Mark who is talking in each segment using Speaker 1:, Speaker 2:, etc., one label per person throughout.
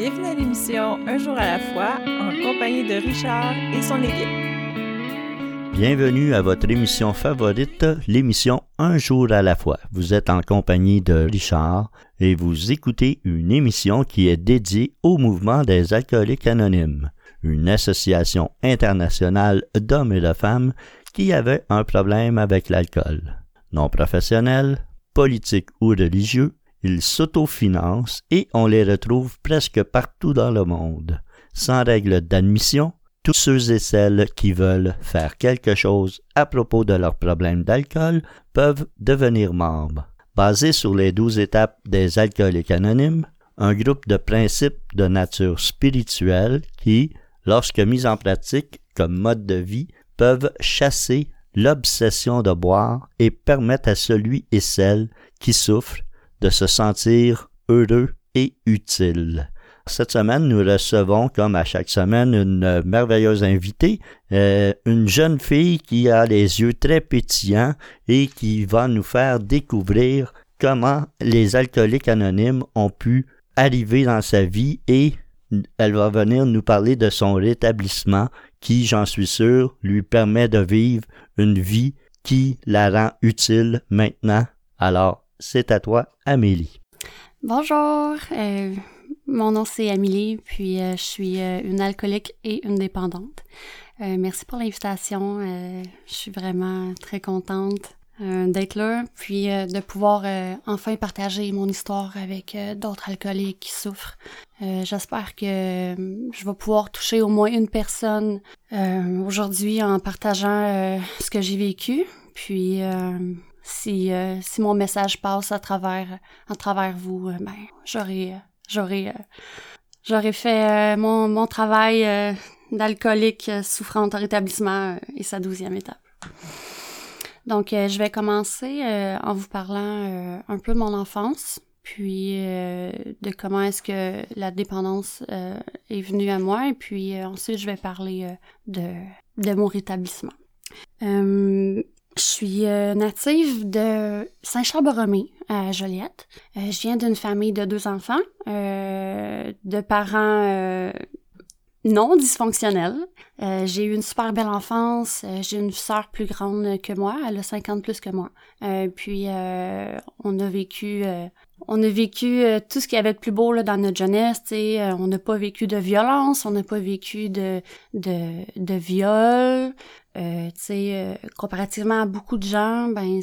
Speaker 1: Bienvenue à l'émission Un jour à la fois en compagnie de Richard et son équipe.
Speaker 2: Bienvenue à votre émission favorite, l'émission Un jour à la fois. Vous êtes en compagnie de Richard et vous écoutez une émission qui est dédiée au mouvement des alcooliques anonymes, une association internationale d'hommes et de femmes qui avait un problème avec l'alcool. Non professionnels, politiques ou religieux, ils s'autofinancent et on les retrouve presque partout dans le monde. Sans règle d'admission, tous ceux et celles qui veulent faire quelque chose à propos de leur problème d'alcool peuvent devenir membres. Basé sur les douze étapes des alcooliques anonymes, un groupe de principes de nature spirituelle qui, lorsque mis en pratique comme mode de vie, peuvent chasser l'obsession de boire et permettre à celui et celle qui souffrent de se sentir heureux et utile. Cette semaine, nous recevons, comme à chaque semaine, une merveilleuse invitée, euh, une jeune fille qui a les yeux très pétillants et qui va nous faire découvrir comment les alcooliques anonymes ont pu arriver dans sa vie et elle va venir nous parler de son rétablissement qui, j'en suis sûr, lui permet de vivre une vie qui la rend utile maintenant. Alors, c'est à toi, Amélie.
Speaker 3: Bonjour, euh, mon nom c'est Amélie, puis euh, je suis euh, une alcoolique et une dépendante. merci pour l'invitation, je suis vraiment très contente d'être là, puis de pouvoir enfin partager mon histoire avec d'autres alcooliques qui souffrent. J'espère que je vais pouvoir toucher au moins une personne aujourd'hui en partageant ce que j'ai vécu, puis si, euh, si mon message passe à travers, à travers vous, euh, ben, j'aurais, j'aurais fait euh, mon, mon travail d'alcoolique souffrant en rétablissement et sa douzième étape. Donc, je vais commencer en vous parlant un peu de mon enfance, puis de comment est-ce que la dépendance est venue à moi, et puis ensuite je vais parler de, de mon rétablissement. Je suis euh, native de Saint-Charles-Borromée, à Joliette. Euh, je viens d'une famille de deux enfants, euh, de parents non dysfonctionnels. j'ai eu une super belle enfance. j'ai une sœur plus grande que moi, elle a 50 plus que moi. puis on a vécu on a vécu tout ce qu'il y avait de plus beau là, dans notre jeunesse, on n'a pas vécu de violence, on n'a pas vécu de, de, de viol, euh, tu sais, euh, comparativement à beaucoup de gens, ben,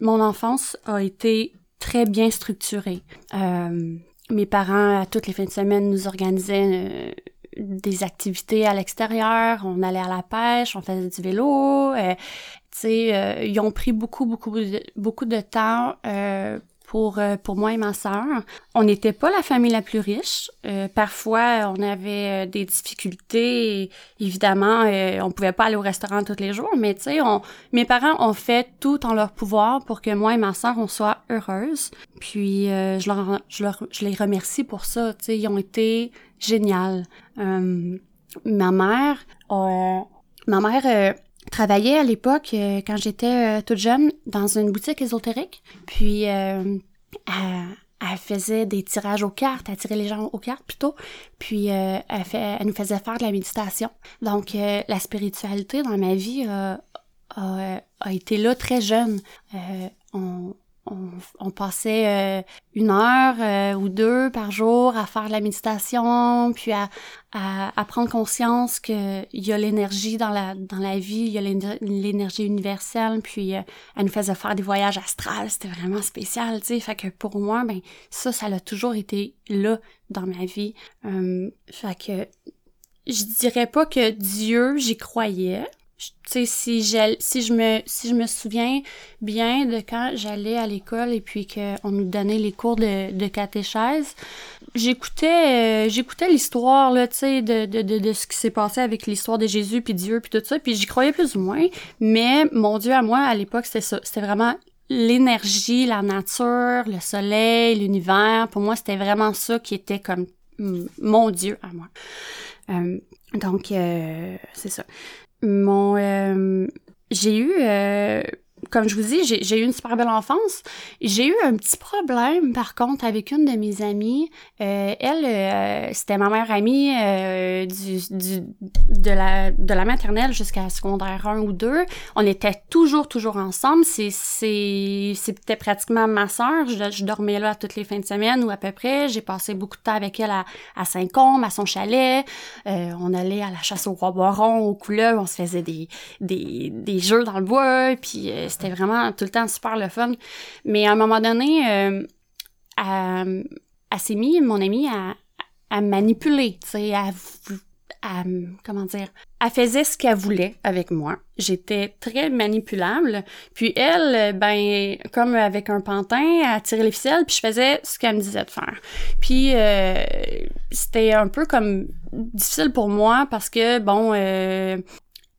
Speaker 3: mon enfance a été très bien structurée. Euh, mes parents, à toutes les fins de semaine, nous organisaient euh, des activités à l'extérieur. On allait à la pêche, on faisait du vélo. tu sais, ils ont pris beaucoup, beaucoup, beaucoup de temps pour, euh, pour moi et ma sœur. On n'était pas la famille la plus riche. Euh, parfois, on avait euh, des difficultés. évidemment, on pouvait pas aller au restaurant tous les jours, mais tu sais, mes parents ont fait tout en leur pouvoir pour que moi et ma sœur, on soit heureuses. Puis, je, leur, je, leur, je les remercie pour ça. Tu sais, ils ont été géniaux. ma mère, ma mère travaillais à l'époque, euh, quand j'étais euh, toute jeune, dans une boutique ésotérique. Puis, euh, elle, faisait des tirages aux cartes, elle tirait les gens aux cartes plutôt. Puis, elle, fait, elle nous faisait faire de la méditation. Donc, la spiritualité dans ma vie a, été là très jeune. On, passait euh, une heure euh, ou deux par jour à faire de la méditation, puis à, prendre conscience qu'il y a l'énergie dans la, dans la vie, il y a l'énergie universelle, puis euh, elle nous faisait faire des voyages astrales, c'était vraiment spécial, tu sais, fait pour moi, ben ça, ça a toujours été là dans ma vie. fait que je dirais pas que Dieu, j'y croyais, sais si je si je me si je me souviens bien de quand j'allais à l'école et puis qu'on nous donnait les cours de, de catéchèse j'écoutais euh, j'écoutais l'histoire là tu sais de, de, de, de, ce qui s'est passé avec l'histoire de Jésus puis Dieu puis tout ça puis j'y croyais plus ou moins mais mon Dieu à moi à l'époque c'était ça. C'était vraiment l'énergie la nature le soleil l'univers. Pour moi c'était vraiment ça qui était comme mon Dieu à moi. Euh, donc euh, c'est ça mon euh, j'ai eu euh, comme je vous dis, j'ai eu une super belle enfance. J'ai eu un petit problème, par contre, avec une de mes amies. Euh, elle, euh, c'était ma mère amie euh, du, du, de, la, de la maternelle jusqu'à secondaire 1 ou 2. On était toujours, toujours ensemble. C'était pratiquement ma sœur. Je, je, dormais là toutes les fins de semaine ou à peu près. J'ai passé beaucoup de temps avec elle à, à Saint-Côme, à son chalet. on allait à la chasse au roi Boiron, au couleur. On se faisait des, des, des jeux dans le bois. Puis c'était vraiment tout le temps super le fun. Mais à un moment donné, euh, elle, s'est mon amie, à, à manipuler, tu sais, à, à, comment dire, elle faisait ce qu'elle voulait avec moi. J'étais très manipulable. Puis elle, ben, comme avec un pantin, elle tirait les ficelles, puis je faisais ce qu'elle me disait de faire. Puis euh, c'était un peu comme difficile pour moi parce que, bon, euh,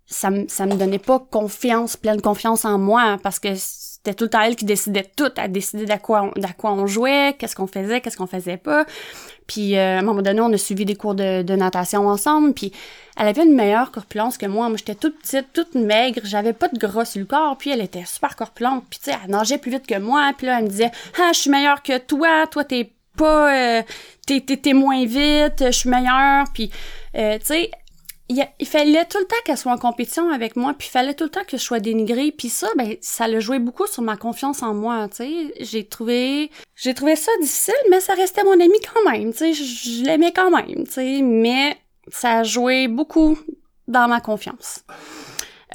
Speaker 3: ça, ça me donnait pas confiance, pleine confiance en moi, hein, parce que c'était tout le temps elle qui décidait tout, à décider d'à quoi, on, quoi on jouait, qu'est-ce qu'on faisait, qu'est-ce qu'on faisait pas. Puis euh, à un moment donné, on a suivi des cours de, de natation ensemble, puis elle avait une meilleure corpulence que moi. Moi, j'étais toute petite, toute maigre, j'avais pas de gras sur le corps, puis elle était super corpulente, puis tu sais, elle nageait plus vite que moi, puis là, elle me disait « Ah, je suis meilleure que toi, toi, t'es pas... Euh, t'es, t'es, moins vite, je suis meilleure. » Puis, euh, tu sais, il, fallait tout le temps qu'elle soit en compétition avec moi, puis il fallait tout le temps que je sois dénigrée, puis ça, ben, ça le jouait beaucoup sur ma confiance en moi, tu sais. J'ai trouvé, j'ai trouvé ça difficile, mais ça restait mon ami quand même, tu sais. Je, l'aimais quand même, tu sais, mais ça joué beaucoup dans ma confiance.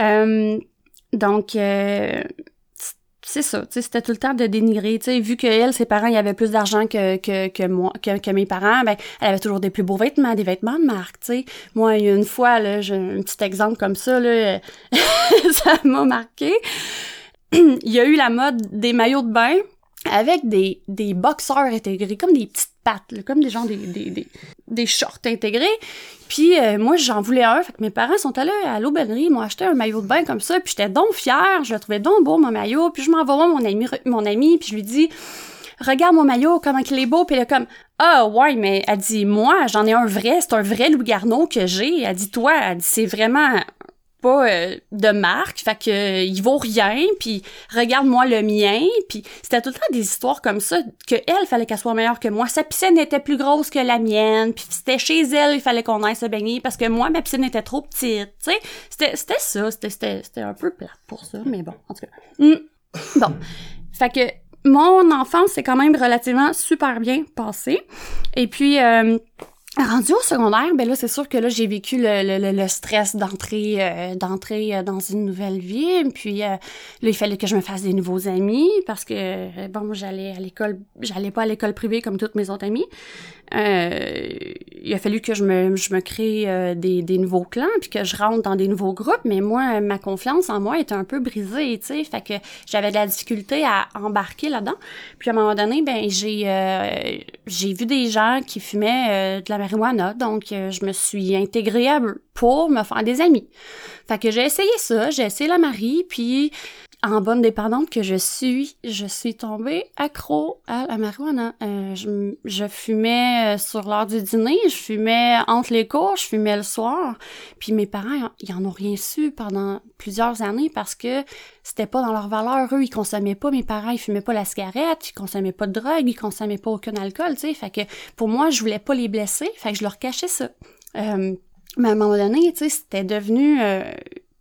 Speaker 3: Euh, donc, euh, c'est ça, c'était tout le temps de dénigrer, tu vu que elle, ses parents, il y avait plus d'argent que, que, que moi, que, que, mes parents, ben, elle avait toujours des plus beaux vêtements, des vêtements de marque, tu sais. Moi, une fois, là, j'ai un petit exemple comme ça, là, ça m'a marqué. il y a eu la mode des maillots de bain avec des, des boxeurs intégrés, comme des petites pattes, comme des gens, des, des, des, des shorts intégrés. Puis euh, moi, j'en voulais un. Fait que mes parents sont allés à l'aubainerie, m'ont acheté un maillot de bain comme ça. Puis j'étais donc fière, je le trouvais donc beau, mon maillot. Puis je m'envoie voir mon ami, mon ami, puis je lui dis... Regarde mon maillot, comment il est beau, puis elle est comme Ah ouais, mais elle dit Moi, j'en ai un vrai, c'est un vrai Louis Garneau que j'ai. Elle dit Toi, elle dit c'est vraiment pas euh, de marque, fait que euh, il vaut rien, puis regarde-moi le mien, puis c'était tout le temps des histoires comme ça que elle fallait qu'elle soit meilleure que moi. Sa piscine était plus grosse que la mienne, puis c'était chez elle, il fallait qu'on aille se baigner parce que moi ma piscine était trop petite, tu sais. C'était c'était ça, c'était c'était un peu plate pour ça, mais bon, en tout cas. Hmm. Bon. Fait que mon enfance c'est quand même relativement super bien passé. Et puis euh, Rendu au secondaire, ben là, c'est sûr que là, j'ai vécu le, le, le stress d'entrer euh, d'entrer euh, dans une nouvelle vie. Puis euh, là, il fallait que je me fasse des nouveaux amis parce que, bon, j'allais à l'école, j'allais pas à l'école privée comme toutes mes autres amies. Il a fallu que je me, je me crée des, des nouveaux clans puis que je rentre dans des nouveaux groupes. Mais moi, ma confiance en moi était un peu brisée, tu sais. Fait que j'avais de la difficulté à embarquer là-dedans. Puis à un moment donné, ben j'ai j'ai vu des gens qui fumaient de la marijuana, donc euh, je me suis intégrée à eux pour me faire des amis. Fait que j'ai essayé ça, j'ai essayé la Marie, puis en bonne dépendante que je suis, je suis tombée accro à la marijuana. Euh, je, fumais euh, sur l'heure du dîner, je fumais entre les cours, je fumais le soir. Puis mes parents, ils en ont rien su pendant plusieurs années parce que c'était pas dans leur valeur. Eux, ils consommaient pas, mes parents, ils fumaient pas la cigarette, ils consommaient pas de drogue, ils consommaient pas aucun alcool, tu sais. Fait que pour moi, je voulais pas les blesser, fait que je leur cachais ça. Euh, mais à un moment donné, tu sais, c'était devenu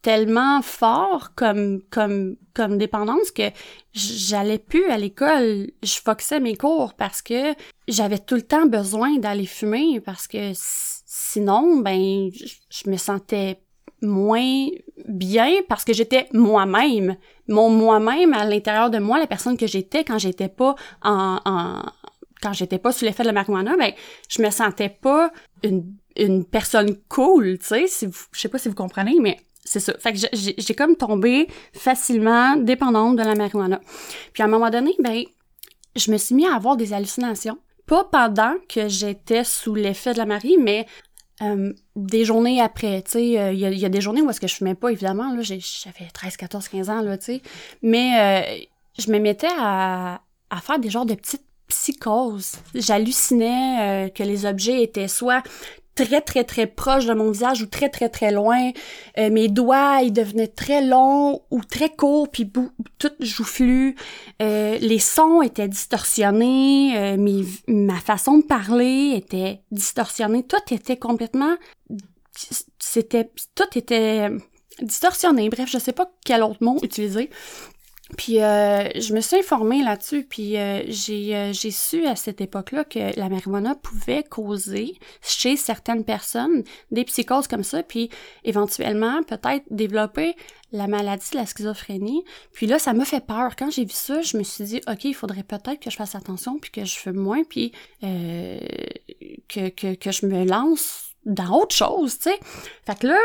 Speaker 3: tellement fort comme comme comme dépendance que j'allais plus à l'école, je foxais mes cours parce que j'avais tout le temps besoin d'aller fumer parce que sinon ben je me sentais moins bien parce que j'étais moi-même, mon moi-même à l'intérieur de moi, la personne que j'étais quand j'étais pas en, en quand j'étais pas sous l'effet de la marijuana, ben je me sentais pas une, une personne cool, tu sais, si je sais pas si vous comprenez, mais c'est ça. Fait que j'ai comme tombé facilement dépendante de la marijuana. Puis à un moment donné, ben, je me suis mis à avoir des hallucinations. Pas pendant que j'étais sous l'effet de la marie, mais euh, des journées après, tu sais, euh, il y, a des journées où est-ce que je fumais pas, évidemment, là, j'avais 13, 14, 15 ans, là, tu sais, mais euh, je me mettais à, à faire des genres de petites psychoses. J'hallucinais que les objets étaient soit très très très proche de mon visage ou très très très loin. Euh, mes doigts ils devenaient très longs ou très courts puis tout joufflu. Euh, les sons étaient distorsionnés, euh, ma façon de parler était distorsionnée. Tout était complètement c'était tout était distorsionné. Bref, je sais pas quel autre mot utiliser. Puis euh, je me suis informée là-dessus, puis euh, j'ai euh, j'ai su à cette époque-là que la marijuana pouvait causer chez certaines personnes des psychoses comme ça, puis éventuellement peut-être développer la maladie de la schizophrénie. Puis là, ça m'a fait peur. Quand j'ai vu ça, je me suis dit, OK, il faudrait peut-être que je fasse attention, puis que je fume moins, puis que, que, que je me lance dans autre chose, tu sais. Fait que là,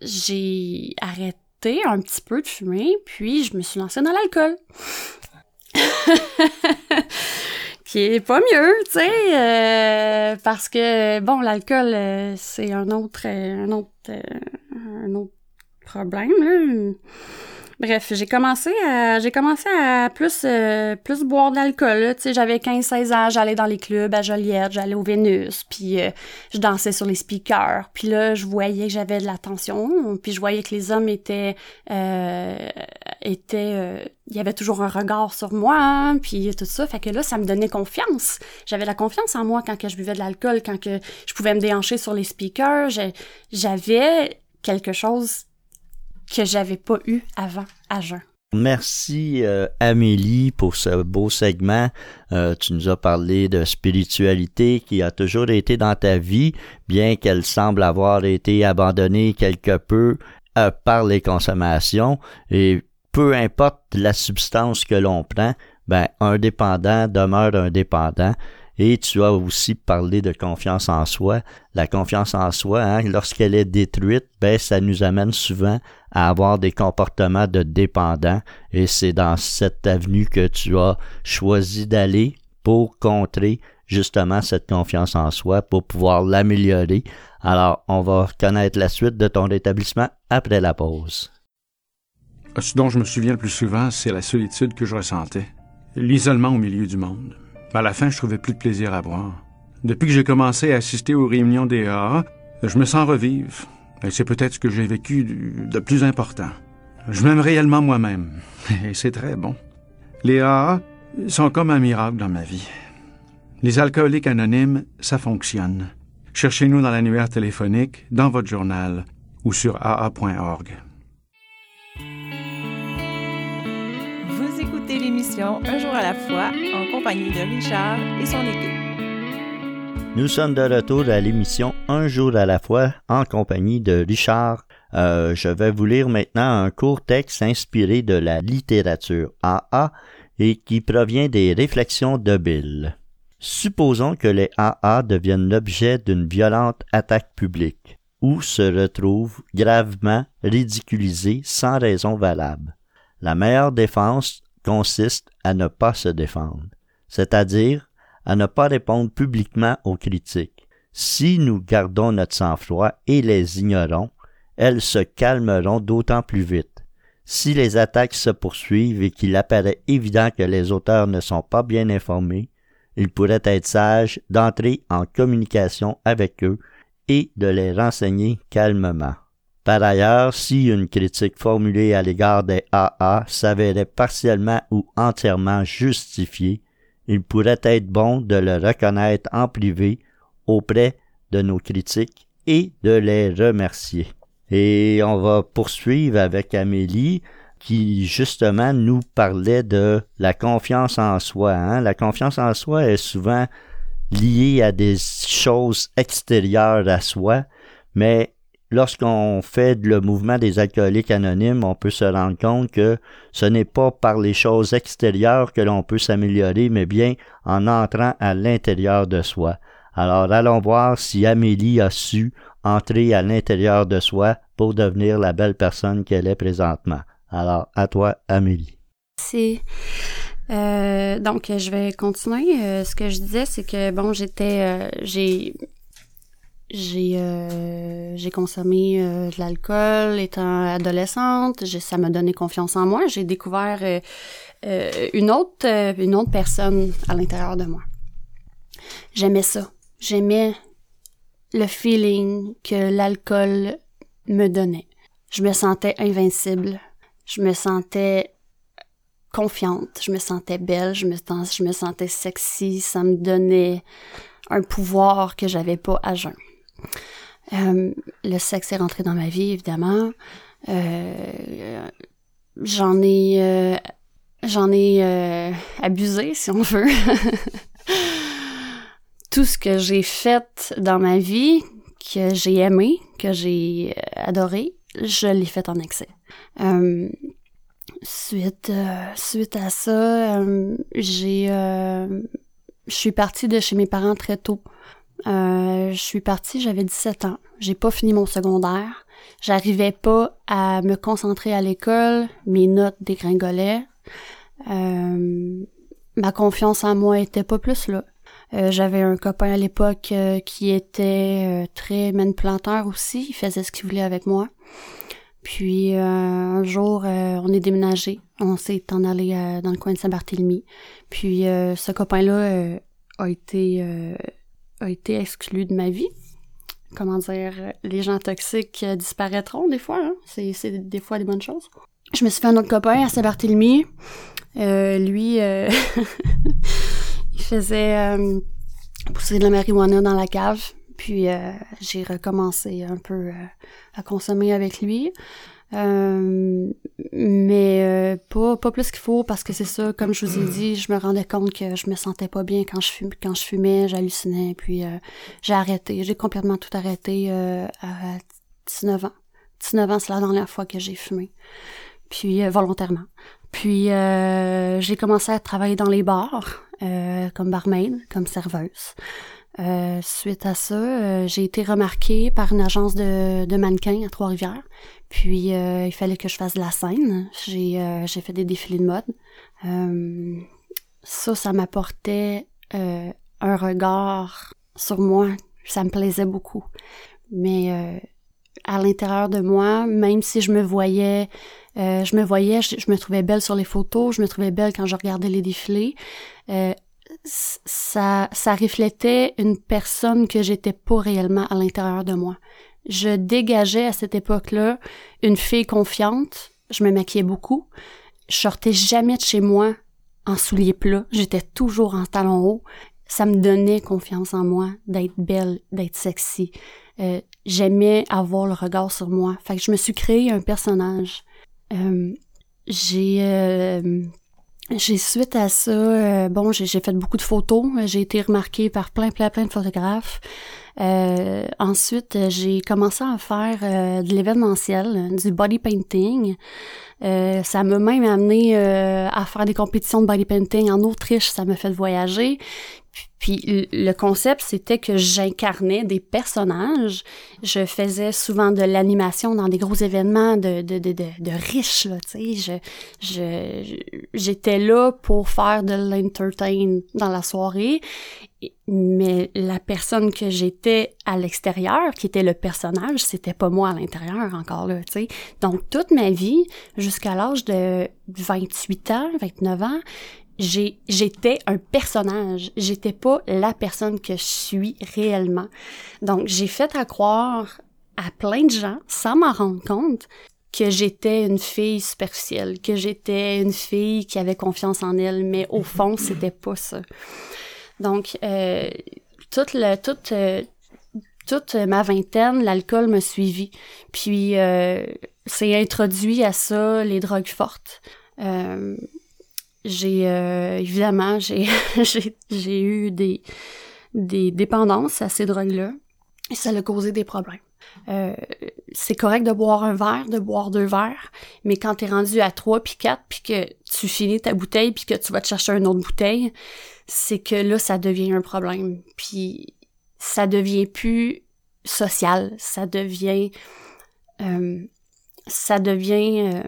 Speaker 3: j'ai arrêté un petit peu de fumer, puis je me suis lancée dans l'alcool. qui est pas mieux, tu sais, euh, parce que bon, l'alcool euh, c'est un autre, euh, un autre, un autre problème. Bref, j'ai commencé à j'ai commencé à plus euh, plus boire d'alcool. Tu sais, j'avais 15-16 ans, j'allais dans les clubs à Joliette, j'allais au Vénus, puis euh, je dansais sur les speakers. Puis là, je voyais que j'avais de l'attention, puis je voyais que les hommes étaient euh, étaient il y avait toujours un regard sur moi, puis tout ça. Fait que là, ça me donnait confiance. J'avais la confiance en moi quand que je buvais de l'alcool, quand que je pouvais me déhancher sur les speakers. J'avais quelque chose que j'avais pas eu avant à jeun.
Speaker 2: Merci euh, Amélie pour ce beau segment. Euh, tu nous as parlé de spiritualité qui a toujours été dans ta vie, bien qu'elle semble avoir été abandonnée quelque peu euh, par les consommations. Et peu importe la substance que l'on prend, ben un dépendant demeure un dépendant. Et tu as aussi parlé de confiance en soi. La confiance en soi, hein, lorsqu'elle est détruite, ben, ça nous amène souvent à avoir des comportements de dépendants. Et c'est dans cette avenue que tu as choisi d'aller pour contrer justement cette confiance en soi, pour pouvoir l'améliorer. Alors, on va connaître la suite de ton rétablissement après la pause.
Speaker 4: Ce dont je me souviens le plus souvent, c'est la solitude que je ressentais, l'isolement au milieu du monde. À la fin, je trouvais plus de plaisir à boire. Depuis que j'ai commencé à assister aux réunions des AA, je me sens revivre. Et c'est peut-être ce que j'ai vécu de plus important. Je m'aime réellement moi-même. Et c'est très bon. Les AA sont comme un miracle dans ma vie. Les alcooliques anonymes, ça fonctionne. Cherchez-nous dans l'annuaire téléphonique, dans votre journal ou sur aa.org.
Speaker 1: l'émission Un jour à la fois en compagnie de Richard et son équipe.
Speaker 2: Nous sommes de retour à l'émission Un jour à la fois en compagnie de Richard. Euh, je vais vous lire maintenant un court texte inspiré de la littérature AA et qui provient des réflexions de Bill. Supposons que les AA deviennent l'objet d'une violente attaque publique, ou se retrouvent gravement ridiculisés sans raison valable. La meilleure défense consiste à ne pas se défendre, c'est-à-dire à ne pas répondre publiquement aux critiques. Si nous gardons notre sang-froid et les ignorons, elles se calmeront d'autant plus vite. Si les attaques se poursuivent et qu'il apparaît évident que les auteurs ne sont pas bien informés, il pourrait être sage d'entrer en communication avec eux et de les renseigner calmement. Par ailleurs, si une critique formulée à l'égard des AA s'avérait partiellement ou entièrement justifiée, il pourrait être bon de le reconnaître en privé auprès de nos critiques et de les remercier. Et on va poursuivre avec Amélie qui justement nous parlait de la confiance en soi. Hein. La confiance en soi est souvent liée à des choses extérieures à soi, mais lorsqu'on fait le mouvement des alcooliques anonymes, on peut se rendre compte que ce n'est pas par les choses extérieures que l'on peut s'améliorer, mais bien en entrant à l'intérieur de soi. Alors allons voir si Amélie a su entrer à l'intérieur de soi pour devenir la belle personne qu'elle est présentement. Alors à toi, Amélie.
Speaker 3: C'est euh, donc je vais continuer. Euh, ce que je disais, c'est que bon, j'étais, euh, j'ai j'ai euh, j'ai consommé euh, de l'alcool étant adolescente. ça m'a donné confiance en moi. J'ai découvert euh, une autre une autre personne à l'intérieur de moi. J'aimais ça. J'aimais le feeling que l'alcool me donnait. Je me sentais invincible. Je me sentais confiante. Je me sentais belle. Je me, je me sentais sexy. Ça me donnait un pouvoir que j'avais pas à jeun. Euh, le sexe est rentré dans ma vie, évidemment. Euh, j'en ai, euh, j'en ai abusé, si on veut. Tout ce que j'ai fait dans ma vie, que j'ai aimé, que j'ai adoré, je l'ai fait en excès. suite, suite à ça, j'ai, je suis partie de chez mes parents très tôt. Euh, je suis partie, j'avais 17 ans. J'ai pas fini mon secondaire. J'arrivais pas à me concentrer à l'école. Mes notes dégringolaient. Euh, ma confiance en moi était pas plus là. Euh, j'avais un copain à l'époque qui était très manipulateur aussi. Il faisait ce qu'il voulait avec moi. Puis un jour, on est déménagé. On s'est en allé dans le coin de Saint-Barthélemy. Puis ce copain-là a été a été exclu de ma vie. Comment dire, les gens toxiques disparaîtront des fois, hein? c'est des fois des bonnes choses. Je me suis fait un autre copain à Saint-Barthélemy. Euh, lui, euh, il faisait euh, pousser de la marijuana dans la cave. Puis j'ai recommencé un peu à consommer avec lui. Euh, mais euh, pas, pas plus qu'il faut parce que c'est ça, comme je vous ai dit, je me rendais compte que je me sentais pas bien quand je fumais, quand je fumais, j'hallucinais, puis euh, j'ai arrêté, j'ai complètement tout arrêté à 19 ans. 19 ans, c'est la dernière fois que j'ai fumé, puis volontairement. Puis j'ai commencé à travailler dans les bars, comme barmaid, comme serveuse. Suite à ça, j'ai été remarquée par une agence de, de mannequins à Trois-Rivières. Puis euh, il fallait que je fasse de la scène. J'ai euh, j'ai fait des défilés de mode. Euh, ça, ça m'apportait un regard sur moi. Ça me plaisait beaucoup. Mais à l'intérieur de moi, même si je me voyais, je me voyais, je, me trouvais belle sur les photos, je me trouvais belle quand je regardais les défilés. Ça, ça reflétait une personne que j'étais pas réellement à l'intérieur de moi je dégageais à cette époque-là une fille confiante. Je me maquillais beaucoup. Je sortais jamais de chez moi en souliers plats. J'étais toujours en talons hauts. Ça me donnait confiance en moi, d'être belle, d'être sexy. Euh, j'aimais avoir le regard sur moi. Fait que je me suis créé un personnage. Euh, j'ai euh, j'ai suite à ça, bon, j'ai fait beaucoup de photos. J'ai été remarquée par plein, plein, plein de photographes. Euh, ensuite, j'ai commencé à faire euh, de l'événementiel, du body painting. Euh, ça m'a même amené à faire des compétitions de body painting en Autriche. Ça m'a fait voyager. Puis le concept, c'était que j'incarnais des personnages. Je faisais souvent de l'animation dans des gros événements de, de, de, de, riches, là, tu sais. Je, j'étais là pour faire de l'entertain dans la soirée. Mais la personne que j'étais à l'extérieur, qui était le personnage, c'était pas moi à l'intérieur encore là, tu sais. Donc toute ma vie, jusqu'à l'âge de 28 ans, 29 ans, j'étais un personnage, j'étais pas la personne que je suis réellement. Donc j'ai fait à croire à plein de gens sans m'en rendre compte que j'étais une fille superficielle, que j'étais une fille qui avait confiance en elle, mais au fond c'était pas ça. Donc euh, toute le toute euh, toute ma vingtaine, l'alcool me suivit. Puis euh, c'est introduit à ça les drogues fortes. Euh, j'ai euh, évidemment j'ai j'ai eu des des dépendances à ces drogues-là et ça a causé des problèmes. Euh, c'est correct de boire un verre, de boire deux verres, mais quand t'es rendu à trois puis quatre puis que tu finis ta bouteille puis que tu vas te chercher une autre bouteille, c'est que là ça devient un problème. Puis ça devient plus social, ça devient euh, ça devient euh,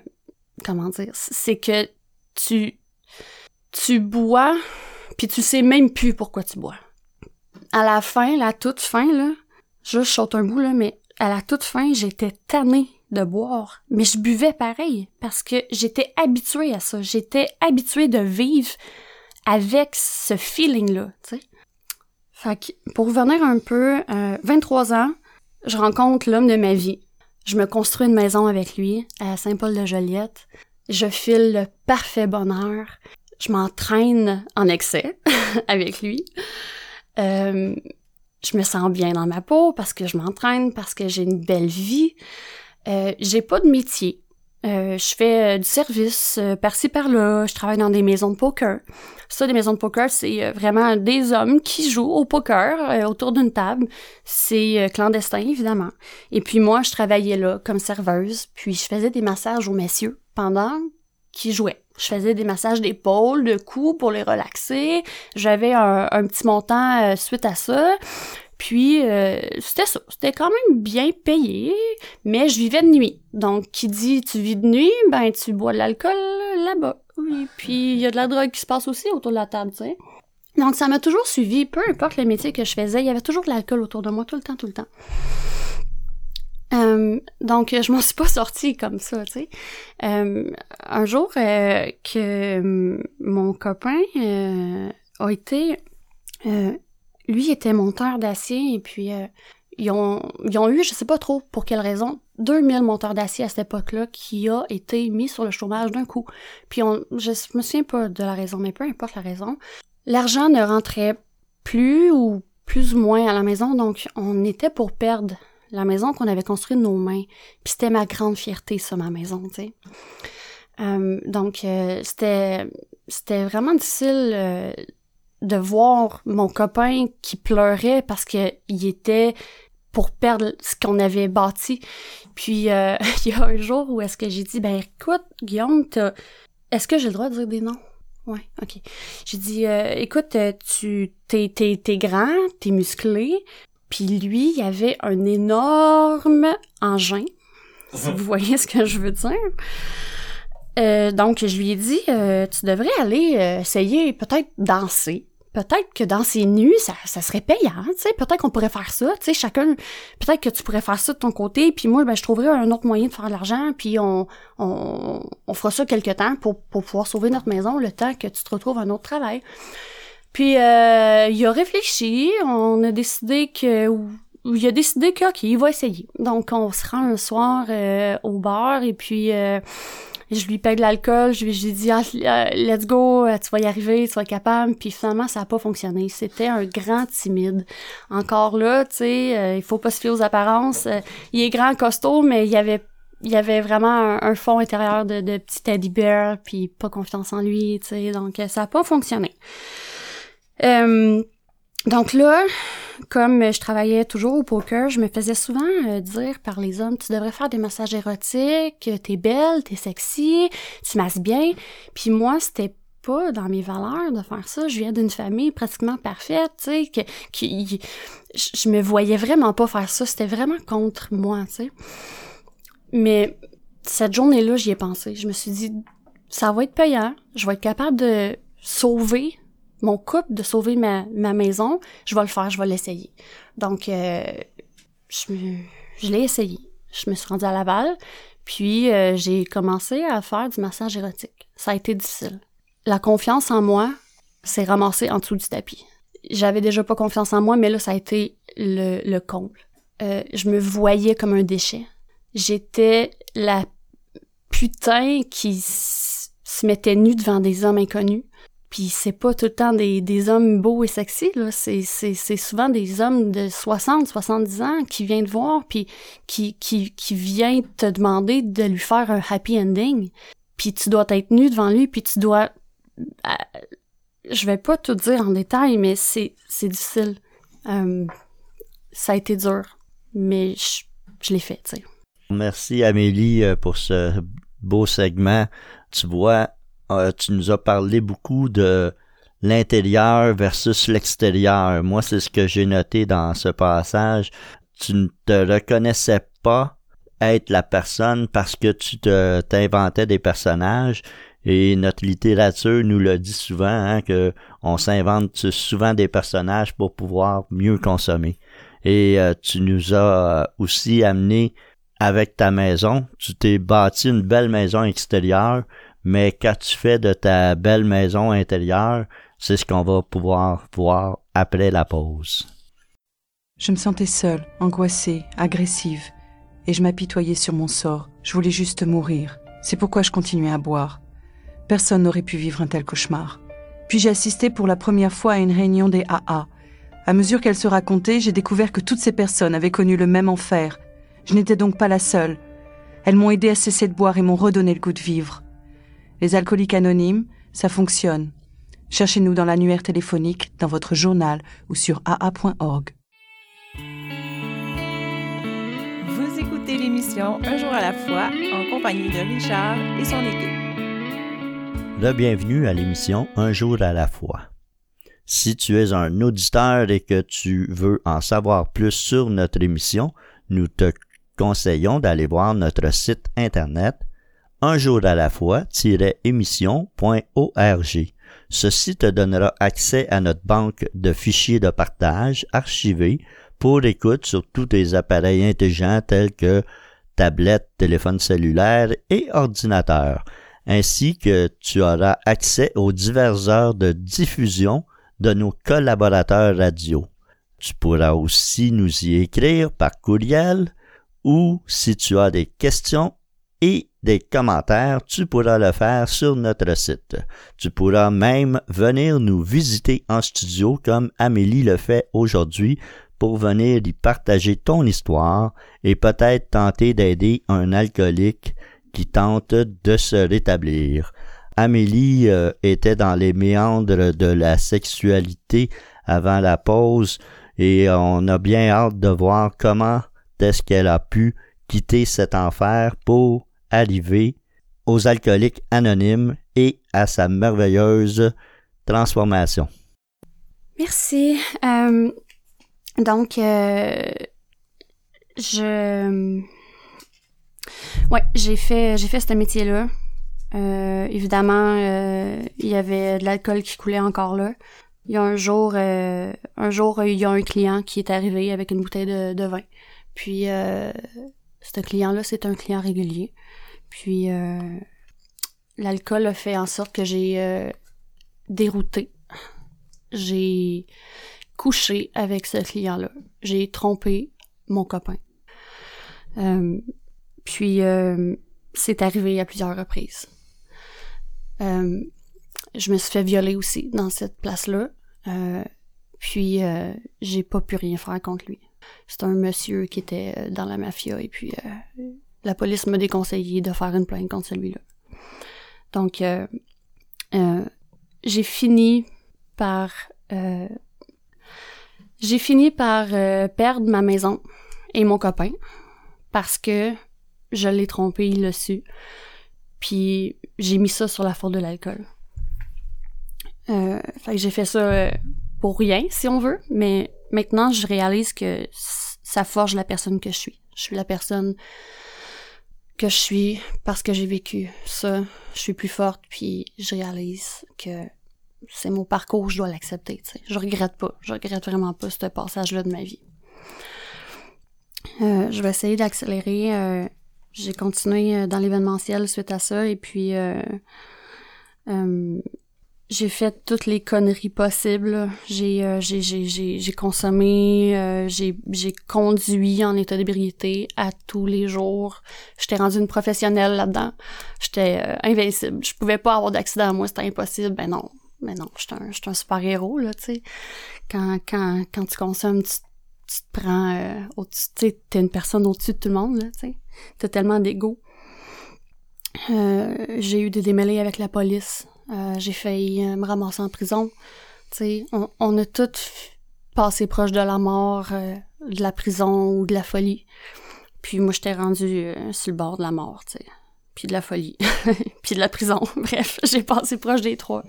Speaker 3: comment dire, c'est que tu tu bois, puis tu sais même plus pourquoi tu bois. À la fin, la toute fin, là, je saute un bout, là, mais à la toute fin, j'étais tannée de boire. Mais je buvais pareil, parce que j'étais habituée à ça. J'étais habituée de vivre avec ce feeling-là, tu sais. Fait que, pour revenir un peu, euh, 23 ans, je rencontre l'homme de ma vie. Je me construis une maison avec lui à Saint-Paul-de-Joliette. Je file le parfait bonheur. Je m'entraîne en excès avec lui. Euh, je me sens bien dans ma peau parce que je m'entraîne, parce que j'ai une belle vie. Euh, j'ai pas de métier. Euh, je fais euh, du service euh, par-ci par-là. Je travaille dans des maisons de poker. Ça, des maisons de poker, c'est euh, vraiment des hommes qui jouent au poker autour d'une table. C'est clandestin, évidemment. Et puis moi, je travaillais là comme serveuse. Puis je faisais des massages aux messieurs pendant qu'ils jouaient. Je faisais des massages d'épaule, de cou pour les relaxer. J'avais un, petit montant suite à ça. Puis euh, c'était ça, c'était quand même bien payé, mais je vivais de nuit. Donc qui dit tu vis de nuit, ben tu bois de l'alcool là-bas. Oui, puis il y a de la drogue qui se passe aussi autour de la table, tu sais. Donc ça m'a toujours suivi, peu importe le métier que je faisais, il y avait toujours de l'alcool autour de moi tout le temps, tout le temps. Euh, donc je m'en suis pas sortie comme ça, tu sais. Euh, un jour euh, que mon copain a été lui était monteur d'acier et puis euh, ils, ont, ils ont eu, je sais pas trop pour quelle raison, 2000 monteurs d'acier à cette époque-là qui a été mis sur le chômage d'un coup. Puis on, je me souviens pas de la raison, mais peu importe la raison. L'argent ne rentrait plus ou plus ou moins à la maison, donc on était pour perdre la maison qu'on avait construite de nos mains. Puis c'était ma grande fierté, ça, ma maison, tu sais. Euh, donc euh, c'était vraiment difficile de voir mon copain qui pleurait parce que il était pour perdre ce qu'on avait bâti. Puis euh, il y a un jour où est-ce que j'ai dit ben écoute Guillaume, est-ce que j'ai le droit de dire des noms? Ouais, ok. J'ai dit euh, écoute, tu t'es t'es t'es grand, t'es musclé, puis lui il avait un énorme engin. Si vous voyez ce que je veux dire. Euh, donc je lui ai dit tu devrais aller essayer peut-être danser peut-être que dans ces nuits, ça, ça serait payant, tu sais, peut-être qu'on pourrait faire ça, tu sais, chacun, peut-être que tu pourrais faire ça de ton côté, puis moi, ben, je trouverais un autre moyen de faire de l'argent, puis on, on, on fera ça quelque temps pour, pour pouvoir sauver notre maison le temps que tu te retrouves un autre travail. Puis, euh, il a réfléchi, on a décidé que, il a décidé que, OK, il va essayer. Donc, on se rend un soir euh, au bar, et puis... Euh, je lui paye de l'alcool, je lui ai dit ah, euh, let's go, euh, tu vas y arriver, tu vas être capable, puis finalement ça a pas fonctionné. C'était un grand timide. Encore là, tu sais, euh, il faut pas se fier aux apparences. il est grand, costaud, mais il avait il y avait vraiment un, fond intérieur de, de petit teddy bear, puis pas confiance en lui, tu sais, donc ça a pas fonctionné. Donc là, comme je travaillais toujours au poker, je me faisais souvent euh, dire par les hommes, tu devrais faire des massages érotiques, t'es belle, t'es sexy, tu masses bien. Puis moi, c'était pas dans mes valeurs de faire ça. Je viens d'une famille pratiquement parfaite, tu sais, que, qui, je me voyais vraiment pas faire ça. C'était vraiment contre moi, tu sais. Mais cette journée-là, j'y ai pensé. Je me suis dit, ça va être payant. Je vais être capable de sauver mon couple, de sauver ma, ma maison, je vais le faire, je vais l'essayer. Donc, euh, je, je l'ai essayé. Je me suis rendue à Laval, puis euh, j'ai commencé à faire du massage érotique. Ça a été difficile. La confiance en moi s'est ramassée en dessous du tapis. J'avais déjà pas confiance en moi, mais là, ça a été le, le comble. Euh, je me voyais comme un déchet. J'étais la putain qui se mettait nue devant des hommes inconnus puis c'est pas tout le temps des, des hommes beaux et sexy, là. C'est, c'est, c'est souvent des hommes de 60, 70 ans qui viennent te voir, puis qui, qui, qui viennent te demander de lui faire un happy ending. Puis tu dois être nu devant lui, puis tu dois... Euh, je vais pas tout dire en détail, mais c'est, c'est difficile. Euh, ça a été dur, mais je, je l'ai fait, tu sais.
Speaker 2: Merci Amélie euh, pour ce beau segment. Tu vois, euh, tu nous as parlé beaucoup de l'intérieur versus l'extérieur. Moi, c'est ce que j'ai noté dans ce passage. Tu ne te reconnaissais pas être la personne parce que tu t'inventais des personnages et notre littérature nous le dit souvent hein, que on s'invente souvent des personnages pour pouvoir mieux consommer. Et euh, tu nous as aussi amené avec ta maison, tu t'es bâti une belle maison extérieure, mais qu'as-tu fait de ta belle maison intérieure? C'est ce qu'on va pouvoir voir après la pause.
Speaker 5: Je me sentais seule, angoissée, agressive, et je m'apitoyais sur mon sort. Je voulais juste mourir. C'est pourquoi je continuais à boire. Personne n'aurait pu vivre un tel cauchemar. Puis j'ai assisté pour la première fois à une réunion des AA. À mesure qu'elle se racontait, j'ai découvert que toutes ces personnes avaient connu le même enfer. Je n'étais donc pas la seule. Elles m'ont aidé à cesser de boire et m'ont redonné le goût de vivre. Les alcooliques anonymes, ça fonctionne. Cherchez-nous dans l'annuaire téléphonique, dans votre journal ou sur aa.org.
Speaker 1: Vous écoutez l'émission Un jour à la fois en compagnie de Richard et son équipe.
Speaker 2: Le bienvenue à l'émission Un jour à la fois. Si tu es un auditeur et que tu veux en savoir plus sur notre émission, nous te conseillons d'aller voir notre site internet un jour à la fois-émission.org. Ceci te donnera accès à notre banque de fichiers de partage archivés pour écoute sur tous tes appareils intelligents tels que tablettes, téléphones cellulaires et ordinateurs, ainsi que tu auras accès aux diverses heures de diffusion de nos collaborateurs radio. Tu pourras aussi nous y écrire par courriel ou si tu as des questions et des commentaires, tu pourras le faire sur notre site. Tu pourras même venir nous visiter en studio comme Amélie le fait aujourd'hui pour venir y partager ton histoire et peut-être tenter d'aider un alcoolique qui tente de se rétablir. Amélie euh, était dans les méandres de la sexualité avant la pause et on a bien hâte de voir comment est-ce qu'elle a pu quitter cet enfer pour arriver aux alcooliques anonymes et à sa merveilleuse transformation.
Speaker 3: Merci. Euh, donc, euh, je... Ouais, j'ai fait, fait ce métier-là. Euh, évidemment, il y avait de l'alcool qui coulait encore là. Il y a un jour, un jour, il y a un client qui est arrivé avec une bouteille de, vin. Puis, ce client-là, c'est un client régulier. Puis euh, l'alcool a fait en sorte que j'ai euh, dérouté. J'ai couché avec ce client-là. J'ai trompé mon copain. Euh, puis c'est arrivé à plusieurs reprises. je me suis fait violer aussi dans cette place-là. puis j'ai pas pu rien faire contre lui. C'est un monsieur qui était dans la mafia et puis la police m'a déconseillé de faire une plainte contre celui-là. Donc, euh, euh, j'ai fini par... Euh, j'ai fini par perdre ma maison et mon copain parce que je l'ai trompé, il l'a su. Puis j'ai mis ça sur la faute de l'alcool. fait que j'ai fait ça pour rien, si on veut, mais maintenant je réalise que ça forge la personne que je suis. Je suis la personne que je suis parce que j'ai vécu ça. Je suis plus forte, puis je réalise que c'est mon parcours, je dois l'accepter. Je regrette pas. Je regrette vraiment pas ce passage-là de ma vie. Euh, je vais essayer d'accélérer. Euh, j'ai continué euh, dans l'événementiel suite à ça, et puis j'ai fait toutes les conneries possibles. J'ai euh, j'ai j'ai consommé, euh, j'ai j'ai conduit en état d'ébriété à tous les jours. J'étais rendue une professionnelle là-dedans. J'étais euh, invincible. Je pouvais pas avoir d'accident à moi, c'était impossible. Ben non, ben non, j'étais un, un super héros là, tu sais. Quand quand quand tu consommes, tu, tu te prends euh, au-dessus, tu sais, t'es une personne au-dessus de tout le monde là, tu sais. T'as tellement d'ego. j'ai eu des démêlés avec la police euh, j'ai failli euh, me ramasser en prison. sais, on, on a tous passé proche de la mort, euh, de la prison ou de la folie. Puis moi, j'étais rendue sur le bord de la mort, tu sais. Puis de la folie. puis de la prison. Bref, j'ai passé proche des trois.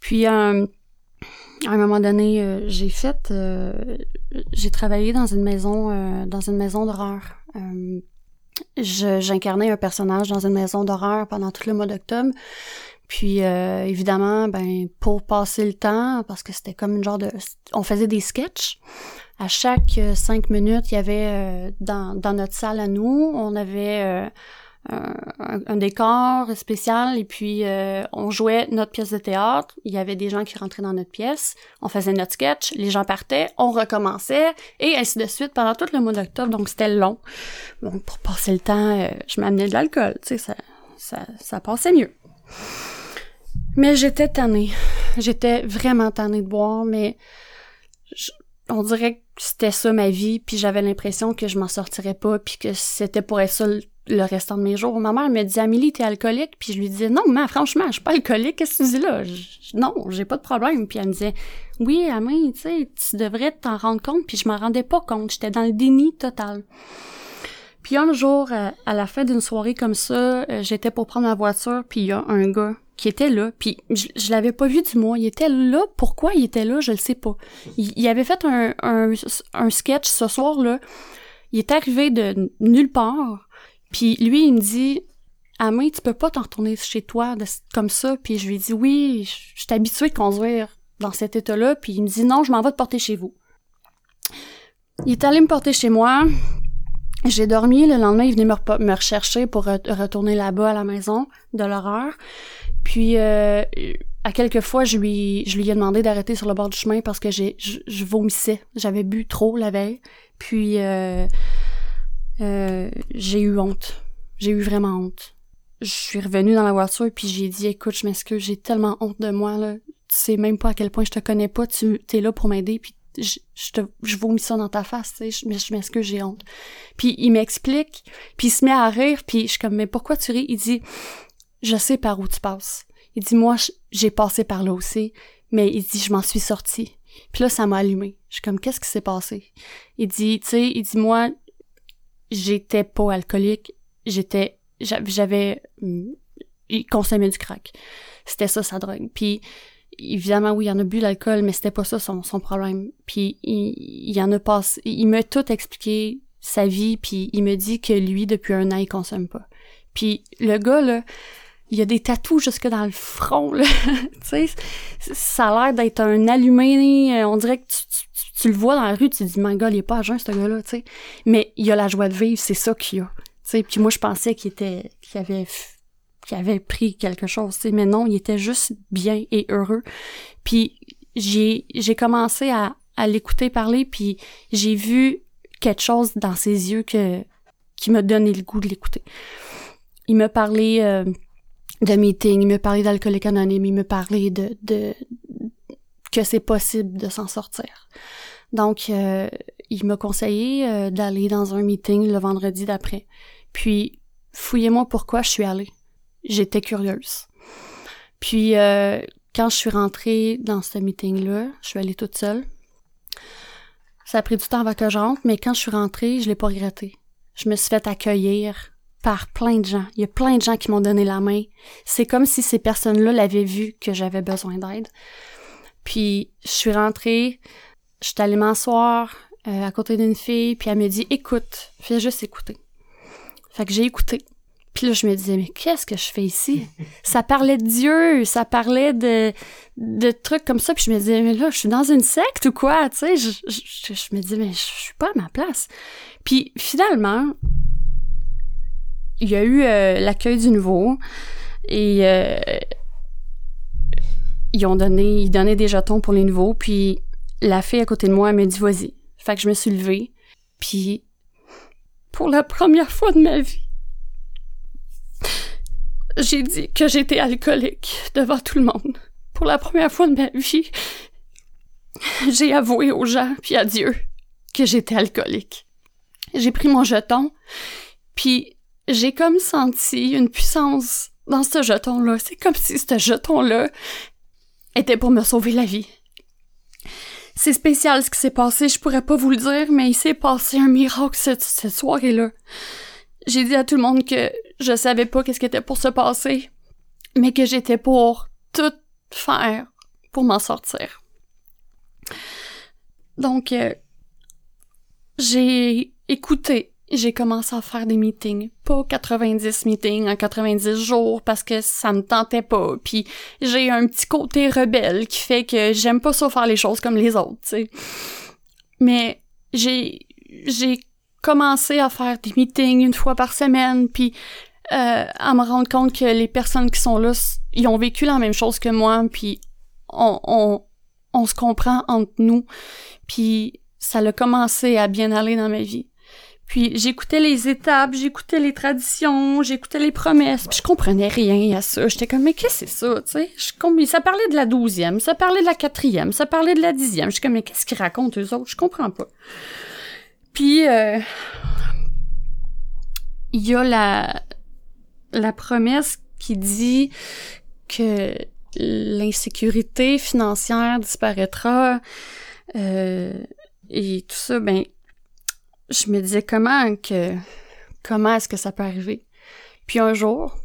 Speaker 3: Puis, à un moment donné, j'ai fait... j'ai travaillé dans une maison, dans une maison d'horreur. J'incarnais un personnage dans une maison d'horreur pendant tout le mois d'octobre. Puis euh, évidemment, ben pour passer le temps, parce que c'était comme une genre de, on faisait des sketchs. À chaque euh, cinq minutes, il y avait euh, dans, dans notre salle à nous, on avait un, décor spécial et puis euh, on jouait notre pièce de théâtre. Il y avait des gens qui rentraient dans notre pièce. On faisait notre sketch. Les gens partaient. On recommençait et ainsi de suite pendant tout le mois d'octobre. Donc c'était long. Donc pour passer le temps, euh, je m'amenais de l'alcool. Tu sais, ça, ça, ça passait mieux. Mais j'étais tannée. J'étais vraiment tannée de boire, mais on dirait que c'était ça ma vie, puis j'avais l'impression que je m'en sortirais pas, puis que c'était pour être ça le, restant de mes jours. Ma mère me dit Amélie, t'es alcoolique, puis je lui disais non, mais franchement, je suis pas alcoolique, qu'est-ce que tu dis là? Non, j'ai pas de problème. Puis elle me disait oui, Amélie, tu sais, tu devrais t'en rendre compte, puis je m'en rendais pas compte, j'étais dans le déni total. Puis un jour, euh, à la fin d'une soirée comme ça, euh, j'étais pour prendre ma voiture, puis il y a un gars qui était là, puis je, l'avais pas vu du mois. Il était là. Pourquoi il était là, je le sais pas. Il, avait fait un, un, sketch ce soir-là. Il est arrivé de nulle part. Puis lui, il me dit Amé, tu peux pas t'en retourner chez toi comme ça. Puis je lui ai dit oui, je, suis habituée de conduire dans cet état-là. Puis il me dit non, je m'en vais te porter chez vous. Il est allé me porter chez moi. J'ai dormi. Le lendemain, il venait me, me rechercher pour retourner là-bas à la maison de l'horreur. Puis euh, à quelques fois, je lui, je lui ai demandé d'arrêter sur le bord du chemin parce que j'ai, je, vomissais. J'avais bu trop la veille. Puis euh, euh, j'ai eu honte. J'ai eu vraiment honte. Je suis revenue dans la voiture puis j'ai dit écoute, je m'excuse, j'ai tellement honte de moi là. Tu sais même pas à quel point je te connais pas. Tu es là pour m'aider puis je, je, te, je vomis ça dans ta face, tu sais, je, m'excuse, j'ai honte. Puis il m'explique, puis il se met à rire, puis je suis comme, mais pourquoi tu ris? Il dit, je sais par où tu passes. Il dit, moi, j'ai passé par là aussi, mais il dit, je m'en suis sorti. Puis là, ça m'a allumé. Je suis comme, qu'est-ce qui s'est passé? Il dit, tu sais, il dit, moi, j'étais pas alcoolique, j'étais, j'avais, il consommait du crack. C'était ça, sa drogue. Puis, évidemment, oui, il en a bu l'alcool, mais c'était pas ça son, son problème. Puis, il, il en a passé, il m'a tout expliqué sa vie, puis il me dit que lui, depuis un an, il consomme pas. Puis, le gars, là, il a des tatous jusque dans le front, là. tu sais, ça a l'air d'être un allumé. On dirait que tu, le vois dans la rue, tu te dis, mon gars, il est pas à jeun, ce gars-là, tu sais. Mais il a la joie de vivre, c'est ça qu'il a. Tu sais, puis moi, je pensais qu'il était, qu'il avait, qu'il avait pris quelque chose, tu. Mais non, il était juste bien et heureux. Puis j'ai, j'ai commencé à, à l'écouter parler, puis j'ai vu quelque chose dans ses yeux que, qui m'a donné le goût de l'écouter. Il m'a parlé, euh, de meeting, il me parlait d'alcoolique anonyme, il me parlait de, de que c'est possible de s'en sortir. Donc, euh, il m'a conseillé euh, d'aller dans un meeting le vendredi d'après. Puis, fouillez-moi pourquoi je suis allée. J'étais curieuse. Puis, euh, quand je suis rentrée dans ce meeting-là, je suis allée toute seule. Ça a pris du temps avant que je rentre, mais quand je suis rentrée, je l'ai pas regretté. Je me suis fait accueillir par plein de gens. Il y a plein de gens qui m'ont donné la main. C'est comme si ces personnes-là l'avaient vu que j'avais besoin d'aide. Puis je suis rentrée, je suis allée m'asseoir euh, à côté d'une fille, puis elle me dit "Écoute, fais juste écouter." Fait que j'ai écouté. Puis là, je me disais, mais qu'est-ce que je fais ici? ça parlait de Dieu, ça parlait de, de trucs comme ça. Puis je me disais, mais là, je suis dans une secte ou quoi? Tu sais, je, je, je, me disais, mais je suis pas à ma place. Puis finalement, il y a eu euh, l'accueil du nouveau et euh, ils ont donné, ils donnaient des jetons pour les nouveaux. Puis la fille à côté de moi, elle m'a dit vas-y. Fait que je me suis levée. Puis pour la première fois de ma vie, j'ai dit que j'étais alcoolique devant tout le monde. Pour la première fois de ma vie, j'ai avoué aux gens puis à Dieu que j'étais alcoolique. J'ai pris mon jeton, puis j'ai comme senti une puissance dans ce jeton-là. C'est comme si ce jeton-là était pour me sauver la vie. C'est spécial ce qui s'est passé, je pourrais pas vous le dire, mais il s'est passé un miracle cette, soirée-là. J'ai dit à tout le monde que je savais pas qu'est-ce qui était pour se passer, mais que j'étais pour tout faire pour m'en sortir. Donc, euh, j'ai écouté j'ai commencé à faire des meetings. Pas 90 meetings en 90 jours parce que ça me tentait pas. Puis j'ai un petit côté rebelle qui fait que j'aime pas ça faire les choses comme les autres, tu sais. Mais j'ai j'ai commencé à faire des meetings une fois par semaine puis euh, à me rendre compte que les personnes qui sont là, ils ont vécu la même chose que moi, puis on, on, on se comprend entre nous, puis ça a commencé à bien aller dans ma vie. Puis j'écoutais les étapes, j'écoutais les traditions, j'écoutais les promesses, puis je comprenais rien à ça. J'étais comme, mais qu'est-ce que c'est ça, tu sais? Ça parlait de la douzième, ça parlait de la quatrième, ça parlait de la dixième. Je suis comme, mais qu'est-ce qu'ils racontent eux autres? Je comprends pas. Puis, euh, il y a la, la promesse qui dit que l'insécurité financière disparaîtra euh, et tout ça, ben je me disais comment que comment est-ce que ça peut arriver. Puis un jour,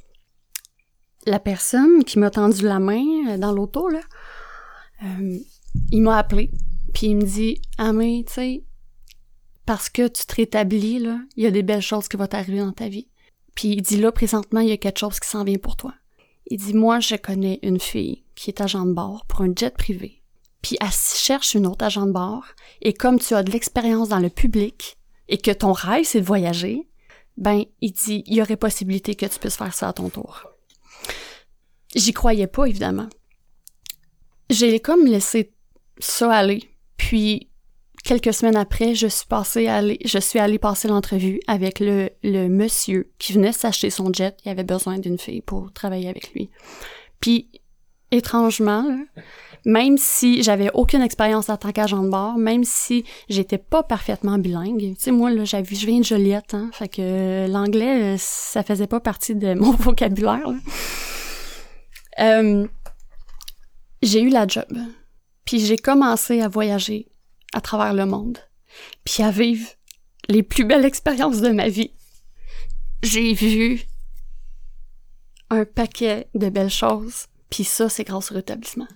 Speaker 3: la personne qui m'a tendu la main euh, dans l'auto là, euh, il m'a appelé, puis il me dit "Amé, tu sais, parce que tu te rétablis là, il y a des belles choses qui vont t'arriver dans ta vie." Puis il dit là présentement, il y a quelque chose qui s'en vient pour toi. Il dit moi, je connais une fille qui est agent de bord pour un jet privé. Puis elle cherche une autre agent de bord et comme tu as de l'expérience dans le public, et que ton rêve, c'est de voyager, ben, il dit, il y aurait possibilité que tu puisses faire ça à ton tour. J'y croyais pas, évidemment. J'ai comme laissé ça aller. Puis, quelques semaines après, je suis passée aller, je suis allée passer l'entrevue avec le, le monsieur qui venait s'acheter son jet. Il avait besoin d'une fille pour travailler avec lui. Puis, étrangement, même si j'avais aucune expérience en tant qu'agent de bord, même si j'étais pas parfaitement bilingue. Tu sais, moi, là, j'avais, je viens de Joliette, hein, fait que l'anglais, ça faisait pas partie de mon vocabulaire. Euh, j'ai eu la job, puis j'ai commencé à voyager à travers le monde, puis à vivre les plus belles expériences de ma vie. J'ai vu un paquet de belles choses, puis ça, c'est grâce au rétablissement.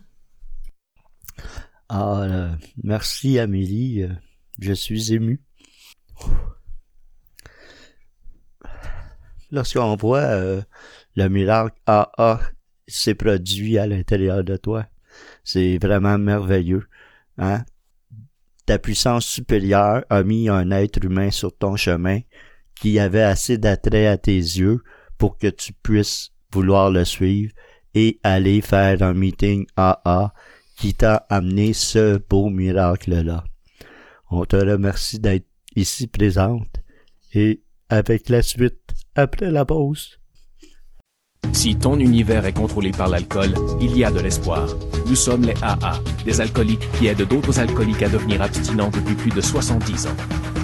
Speaker 2: Ah, merci Amélie, euh, je suis ému. Lorsqu'on voit euh, le miracle AA s'est produit à l'intérieur de toi, c'est vraiment merveilleux. Hein? Ta puissance supérieure a mis un être humain sur ton chemin qui avait assez d'attrait à tes yeux pour que tu puisses vouloir le suivre et aller faire un meeting AA qui t'a amené ce beau miracle-là. On te remercie d'être ici présente et avec la suite après la pause.
Speaker 6: Si ton univers est contrôlé par l'alcool, il y a de l'espoir. Nous sommes les AA, des alcooliques qui aident d'autres alcooliques à devenir abstinents depuis plus de 70 ans.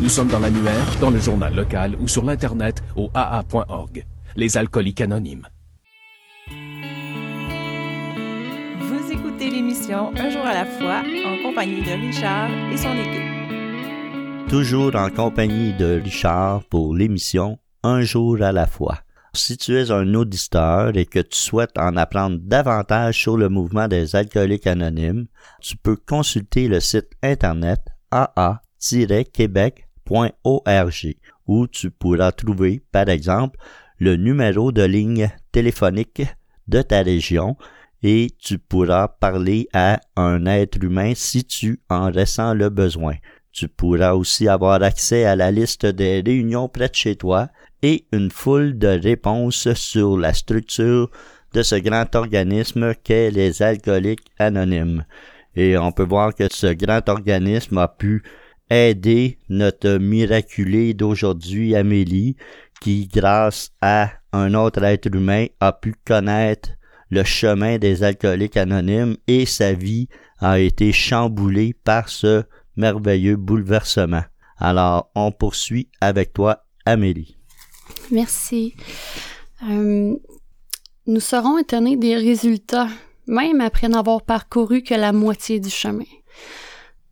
Speaker 6: Nous sommes dans l'annuaire, dans le journal local ou sur l'Internet au AA.org. Les alcooliques anonymes.
Speaker 1: l'émission Un jour à la fois en compagnie de Richard et son équipe.
Speaker 2: Toujours en compagnie de Richard pour l'émission Un jour à la fois. Si tu es un auditeur et que tu souhaites en apprendre davantage sur le mouvement des alcooliques anonymes, tu peux consulter le site internet aa-québec.org où tu pourras trouver, par exemple, le numéro de ligne téléphonique de ta région et tu pourras parler à un être humain si tu en ressens le besoin. Tu pourras aussi avoir accès à la liste des réunions près de chez toi et une foule de réponses sur la structure de ce grand organisme qu'est les alcooliques anonymes. Et on peut voir que ce grand organisme a pu aider notre miraculé d'aujourd'hui Amélie, qui grâce à un autre être humain a pu connaître le chemin des alcooliques anonymes et sa vie a été chamboulée par ce merveilleux bouleversement. Alors, on poursuit avec toi, Amélie.
Speaker 3: Merci. Euh, nous serons étonnés des résultats, même après n'avoir parcouru que la moitié du chemin.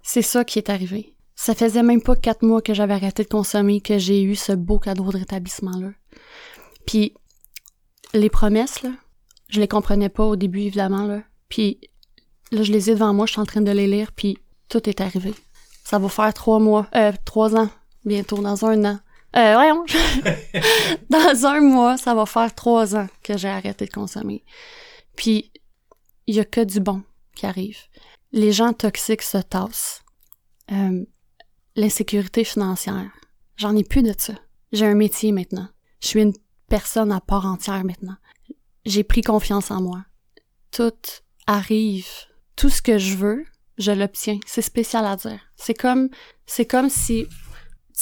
Speaker 3: C'est ça qui est arrivé. Ça faisait même pas quatre mois que j'avais arrêté de consommer que j'ai eu ce beau cadeau de rétablissement-là. Puis, les promesses, là, je les comprenais pas au début, évidemment, là. Puis là, je les ai devant moi, je suis en train de les lire, puis tout est arrivé. Ça va faire trois mois, euh, trois ans, bientôt, dans un an. Euh, voyons! dans un mois, ça va faire trois ans que j'ai arrêté de consommer. Puis, il y a que du bon qui arrive. Les gens toxiques se tassent. Euh, L'insécurité financière. J'en ai plus de ça. J'ai un métier maintenant. Je suis une personne à part entière maintenant. J'ai pris confiance en moi. Tout arrive. Tout ce que je veux, je l'obtiens. C'est spécial à dire. C'est comme, c'est comme si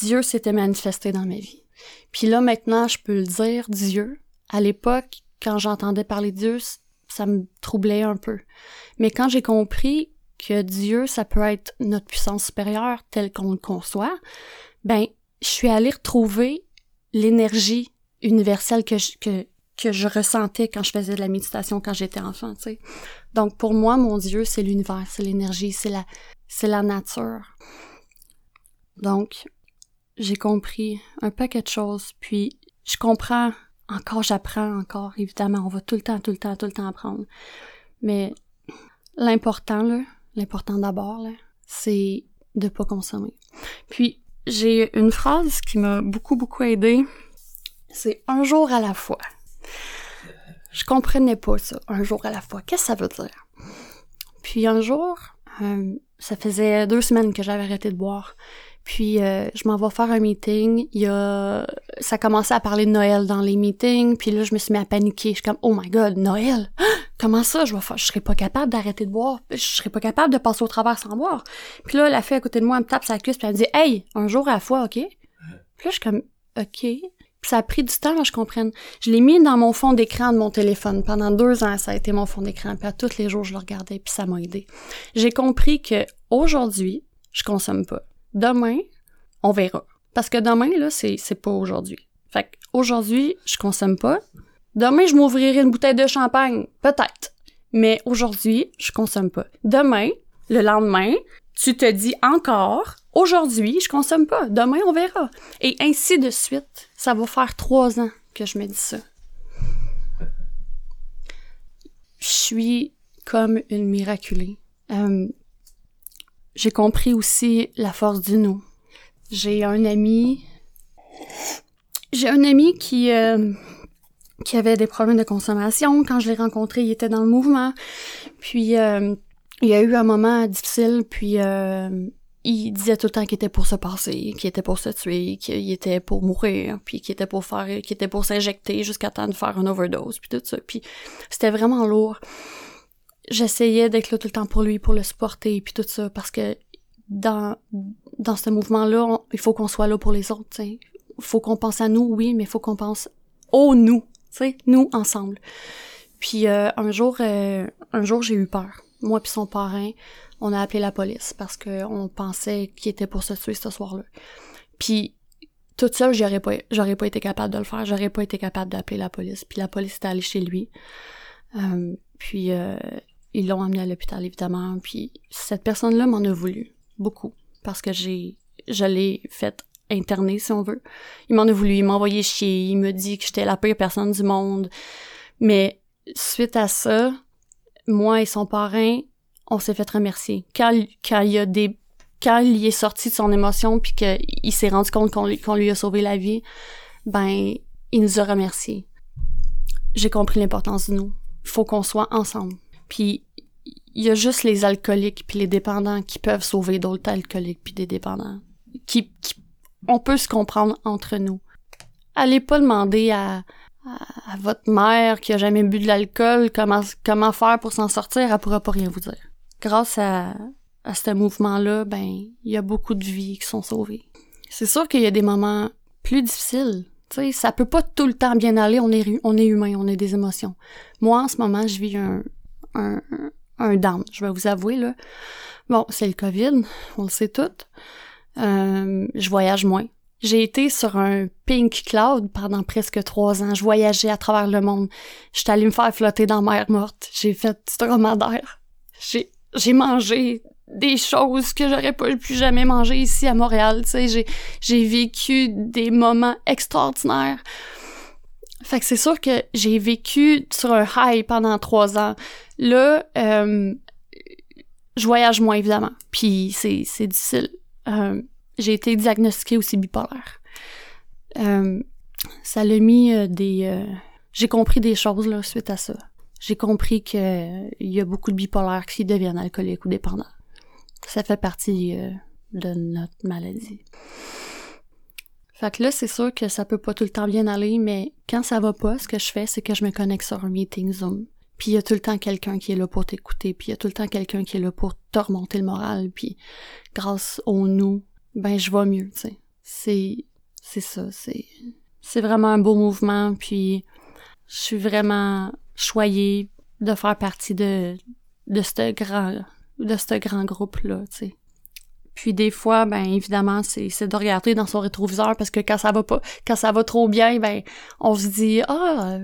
Speaker 3: Dieu s'était manifesté dans ma vie. Puis là, maintenant, je peux le dire, Dieu. À l'époque, quand j'entendais parler de Dieu, ça me troublait un peu. Mais quand j'ai compris que Dieu, ça peut être notre puissance supérieure telle qu'on le conçoit, ben, je suis allée retrouver l'énergie universelle que je, que, que je ressentais quand je faisais de la méditation quand j'étais enfant, tu sais. Donc, pour moi, mon Dieu, c'est l'univers, c'est l'énergie, c'est la, c'est la nature. Donc, j'ai compris un paquet de choses, puis je comprends encore, j'apprends encore, évidemment, on va tout le temps, tout le temps, tout le temps apprendre. Mais l'important, là, l'important d'abord, là, c'est de pas consommer. Puis, j'ai une phrase qui m'a beaucoup, beaucoup aidé. C'est un jour à la fois. Je comprenais pas ça, un jour à la fois. Qu'est-ce que ça veut dire? Puis un jour, euh, ça faisait deux semaines que j'avais arrêté de boire. Puis euh, je m'en vais faire un meeting. Il y a, ça commençait à parler de Noël dans les meetings. Puis là, je me suis mis à paniquer. Je suis comme, oh my god, Noël? Comment ça, je vais faire, je serais pas capable d'arrêter de boire. Je serais pas capable de passer au travers sans boire. Puis là, la fille à côté de moi, elle me tape sa cuisse puis elle me dit, hey, un jour à la fois, ok? Puis là, je suis comme, ok. Puis ça a pris du temps, là, je comprenne. Je l'ai mis dans mon fond d'écran de mon téléphone. Pendant deux ans, ça a été mon fond d'écran. Puis à tous les jours, je le regardais, puis ça m'a aidé. J'ai compris que aujourd'hui, je consomme pas. Demain, on verra. Parce que demain, là, c'est, c'est pas aujourd'hui. Fait aujourd'hui, je consomme pas. Demain, je m'ouvrirai une bouteille de champagne. Peut-être. Mais aujourd'hui, je consomme pas. Demain, le lendemain, tu te dis encore, aujourd'hui, je consomme pas. Demain, on verra. Et ainsi de suite. Ça va faire trois ans que je me dis ça. Je suis comme une miraculée. Euh, j'ai compris aussi la force du nous. J'ai un ami. J'ai un ami qui euh, qui avait des problèmes de consommation. Quand je l'ai rencontré, il était dans le mouvement. Puis euh, il y a eu un moment difficile. Puis euh, il disait tout le temps qu'il était pour se passer, qu'il était pour se tuer, qu'il était pour mourir, puis qu'il était pour faire, qu'il était pour s'injecter jusqu'à temps de faire une overdose, puis tout ça. Puis c'était vraiment lourd j'essayais d'être là tout le temps pour lui, pour le supporter, puis tout ça, parce que dans dans ce mouvement-là, il faut qu'on soit là pour les autres. Il faut qu'on pense à nous, oui, mais il faut qu'on pense au nous, sais, nous ensemble. Puis euh, un jour, euh, un jour, j'ai eu peur. Moi puis son parrain, on a appelé la police parce que on pensait qu'il était pour se tuer ce soir-là. Puis toute seule, j'aurais pas, j'aurais pas été capable de le faire. J'aurais pas été capable d'appeler la police. Puis la police est allée chez lui. Euh, puis ils l'ont amené à l'hôpital, évidemment. Puis cette personne-là m'en a voulu. Beaucoup. Parce que j'ai, je l'ai fait interner, si on veut. Il m'en a voulu. Il m'a envoyé chier. Il me dit que j'étais la pire personne du monde. Mais suite à ça, moi et son parrain, on s'est fait remercier. Quand, il y a des quand il est sorti de son émotion puis qu'il s'est rendu compte qu'on lui, lui a sauvé la vie, ben il nous a remerciés. J'ai compris l'importance de nous. Il faut qu'on soit ensemble. Puis il y a juste les alcooliques puis les dépendants qui peuvent sauver d'autres alcooliques puis des dépendants. Qui, on peut se comprendre entre nous. Allez pas demander à, à, votre mère qui a jamais bu de l'alcool comment comment faire pour s'en sortir, elle pourra pas rien vous dire. Grâce à à ce mouvement-là, ben il y a beaucoup de vies qui sont sauvées. C'est sûr qu'il y a des moments plus difficiles. Sais, ça peut pas tout le temps bien aller. On est on est humain, on a des émotions. Moi, en ce moment, je vis un un, un down, je vais vous avouer, là. Bon, c'est le COVID, on le sait tout. Euh, je voyage moins. J'ai été sur un pink cloud pendant presque trois ans. Je voyageais à travers le monde. J'étais allée me faire flotter dans mer morte. J'ai fait du dromadaire. J'ai, j'ai mangé des choses que j'aurais pas plus jamais mangé ici à Montréal. Tu sais, j'ai, j'ai vécu des moments extraordinaires. Fait que c'est sûr que j'ai vécu sur un high pendant trois ans. Là, euh, je voyage moins évidemment, puis c'est c'est difficile. Euh, j'ai été diagnostiquée aussi bipolaire. Euh, ça l'a mis euh, des. Euh, j'ai compris des choses là suite à ça. J'ai compris que il y a beaucoup de bipolaires qui deviennent alcooliques ou dépendants. Ça fait partie de notre maladie. Fait que là, c'est sûr que ça peut pas tout le temps bien aller, mais quand ça va pas, ce que je fais, c'est que je me connecte sur un meeting Zoom. Puis il y a tout le temps quelqu'un qui est là pour t'écouter, puis il y a tout le temps quelqu'un qui est là pour te remonter le moral, puis grâce au nous, ben je vais mieux, tu sais. C'est c'est ça, c'est c'est vraiment un beau mouvement, puis je suis vraiment choyée de faire partie de de ce grand de ce grand groupe là, tu sais. Puis des fois, ben évidemment, c'est de regarder dans son rétroviseur parce que quand ça va pas, quand ça va trop bien, ben on se dit ah,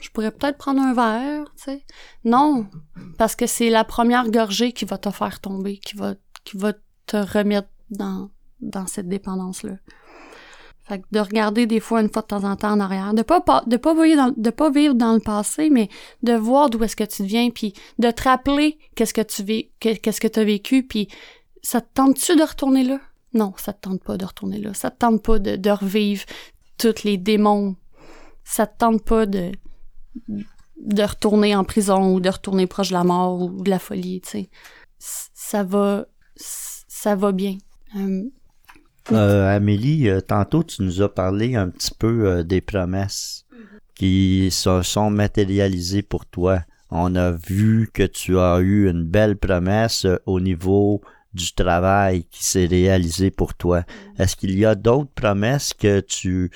Speaker 3: je pourrais peut-être prendre un verre, tu sais. Non, parce que c'est la première gorgée qui va te faire tomber, qui va qui va te remettre dans dans cette dépendance là. Fait que de regarder des fois une fois de temps en temps en arrière, de pas de pas vivre dans, de pas vivre dans le passé, mais de voir d'où est-ce que tu viens, puis de te rappeler qu'est-ce que tu vis, qu'est-ce que tu as vécu, puis ça te tente-tu de retourner là? Non, ça te tente pas de retourner là. Ça te tente pas de, revivre tous les démons. Ça te tente pas de, de retourner en prison ou de retourner proche de la mort ou de la folie, tu sais. Ça va, ça va bien.
Speaker 2: Euh, euh, Amélie, euh, tantôt tu nous as parlé un petit peu des promesses qui se sont matérialisées pour toi. On a vu que tu as eu une belle promesse au niveau du travail qui s'est réalisé pour toi. Est-ce qu'il y a d'autres promesses que tu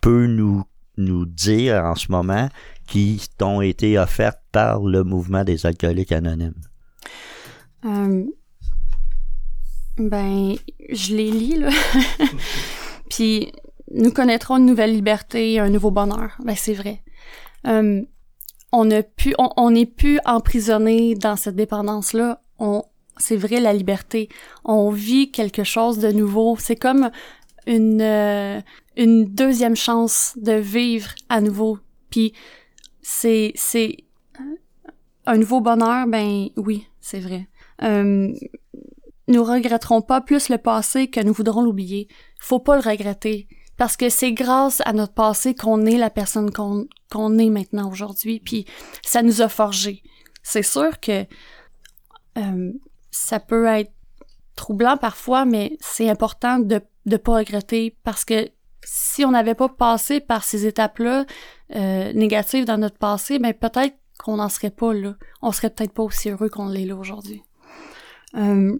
Speaker 2: peux nous, nous dire en ce moment qui t'ont été offertes par le mouvement des alcooliques anonymes?
Speaker 3: Euh, ben, je les lis, là. Puis, nous connaîtrons une nouvelle liberté, un nouveau bonheur. Ben, c'est vrai. Euh, on a pu, on n'est plus emprisonné dans cette dépendance-là. On, c'est vrai la liberté. On vit quelque chose de nouveau. C'est comme une euh, une deuxième chance de vivre à nouveau. Puis c'est c'est un nouveau bonheur. Ben oui, c'est vrai. Euh, nous regretterons pas plus le passé que nous voudrons l'oublier. Faut pas le regretter parce que c'est grâce à notre passé qu'on est la personne qu'on qu'on est maintenant aujourd'hui. Puis ça nous a forgé. C'est sûr que euh, ça peut être troublant parfois, mais c'est important de ne pas regretter parce que si on n'avait pas passé par ces étapes-là euh, négatives dans notre passé, ben peut-être qu'on n'en serait pas là. On serait peut-être pas aussi heureux qu'on l'est là aujourd'hui. Euh,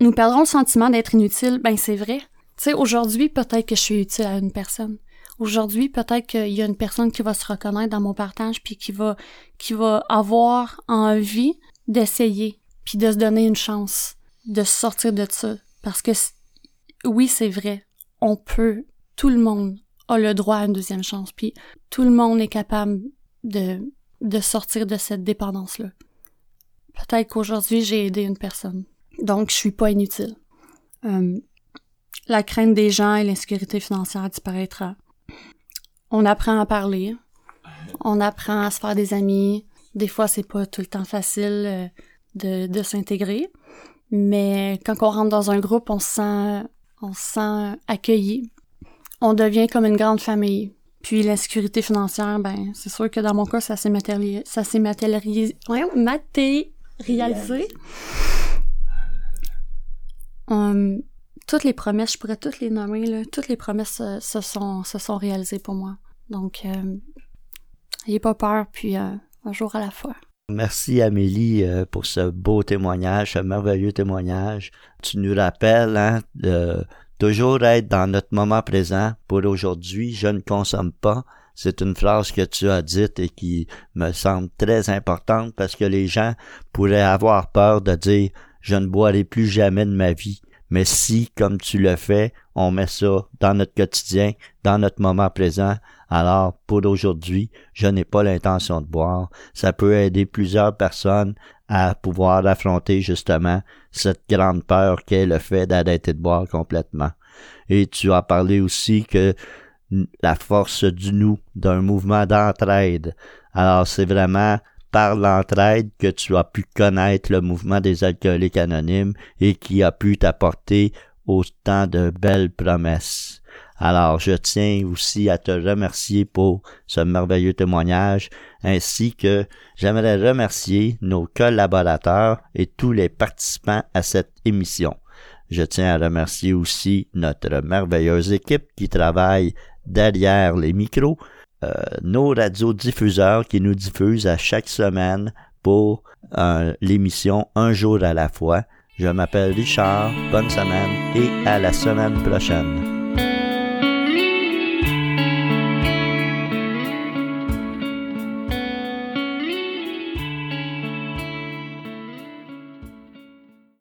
Speaker 3: nous perdrons le sentiment d'être inutile. Ben c'est vrai. Tu sais, aujourd'hui, peut-être que je suis utile à une personne. Aujourd'hui, peut-être qu'il y a une personne qui va se reconnaître dans mon partage puis qui va qui va avoir envie d'essayer de se donner une chance de sortir de ça. Parce que oui, c'est vrai, on peut, tout le monde a le droit à une deuxième chance, puis tout le monde est capable de, de sortir de cette dépendance-là. Peut-être qu'aujourd'hui, j'ai aidé une personne, donc je suis pas inutile. Euh, la crainte des gens et l'insécurité financière disparaîtra. On apprend à parler, on apprend à se faire des amis. Des fois, c'est pas tout le temps facile. Euh, de, de s'intégrer. Mais quand on rentre dans un groupe, on se sent, on se sent accueilli. On devient comme une grande famille. Puis l'insécurité financière, ben, c'est sûr que dans mon cas, ça s'est matérialisé, ça s'est matérialisé, ouais, matérialisé. Um, toutes les promesses, je pourrais toutes les nommer, là, toutes les promesses se, sont, se sont réalisées pour moi. Donc, n'ayez pas peur, puis euh, un jour à la fois.
Speaker 2: Merci Amélie euh, pour ce beau témoignage, ce merveilleux témoignage. Tu nous rappelles hein, de toujours être dans notre moment présent. Pour aujourd'hui, je ne consomme pas. C'est une phrase que tu as dite et qui me semble très importante parce que les gens pourraient avoir peur de dire je ne boirai plus jamais de ma vie. Mais si, comme tu le fais, on met ça dans notre quotidien, dans notre moment présent, alors pour aujourd'hui, je n'ai pas l'intention de boire. Ça peut aider plusieurs personnes à pouvoir affronter justement cette grande peur qu'est le fait d'arrêter de boire complètement. Et tu as parlé aussi que la force du nous, d'un mouvement d'entraide. Alors c'est vraiment par l'entraide que tu as pu connaître le mouvement des alcooliques anonymes et qui a pu t'apporter autant de belles promesses. Alors je tiens aussi à te remercier pour ce merveilleux témoignage, ainsi que j'aimerais remercier nos collaborateurs et tous les participants à cette émission. Je tiens à remercier aussi notre merveilleuse équipe qui travaille derrière les micros, euh, nos radiodiffuseurs qui nous diffusent à chaque semaine pour euh, l'émission Un jour à la fois. Je m'appelle Richard, bonne semaine et à la semaine prochaine.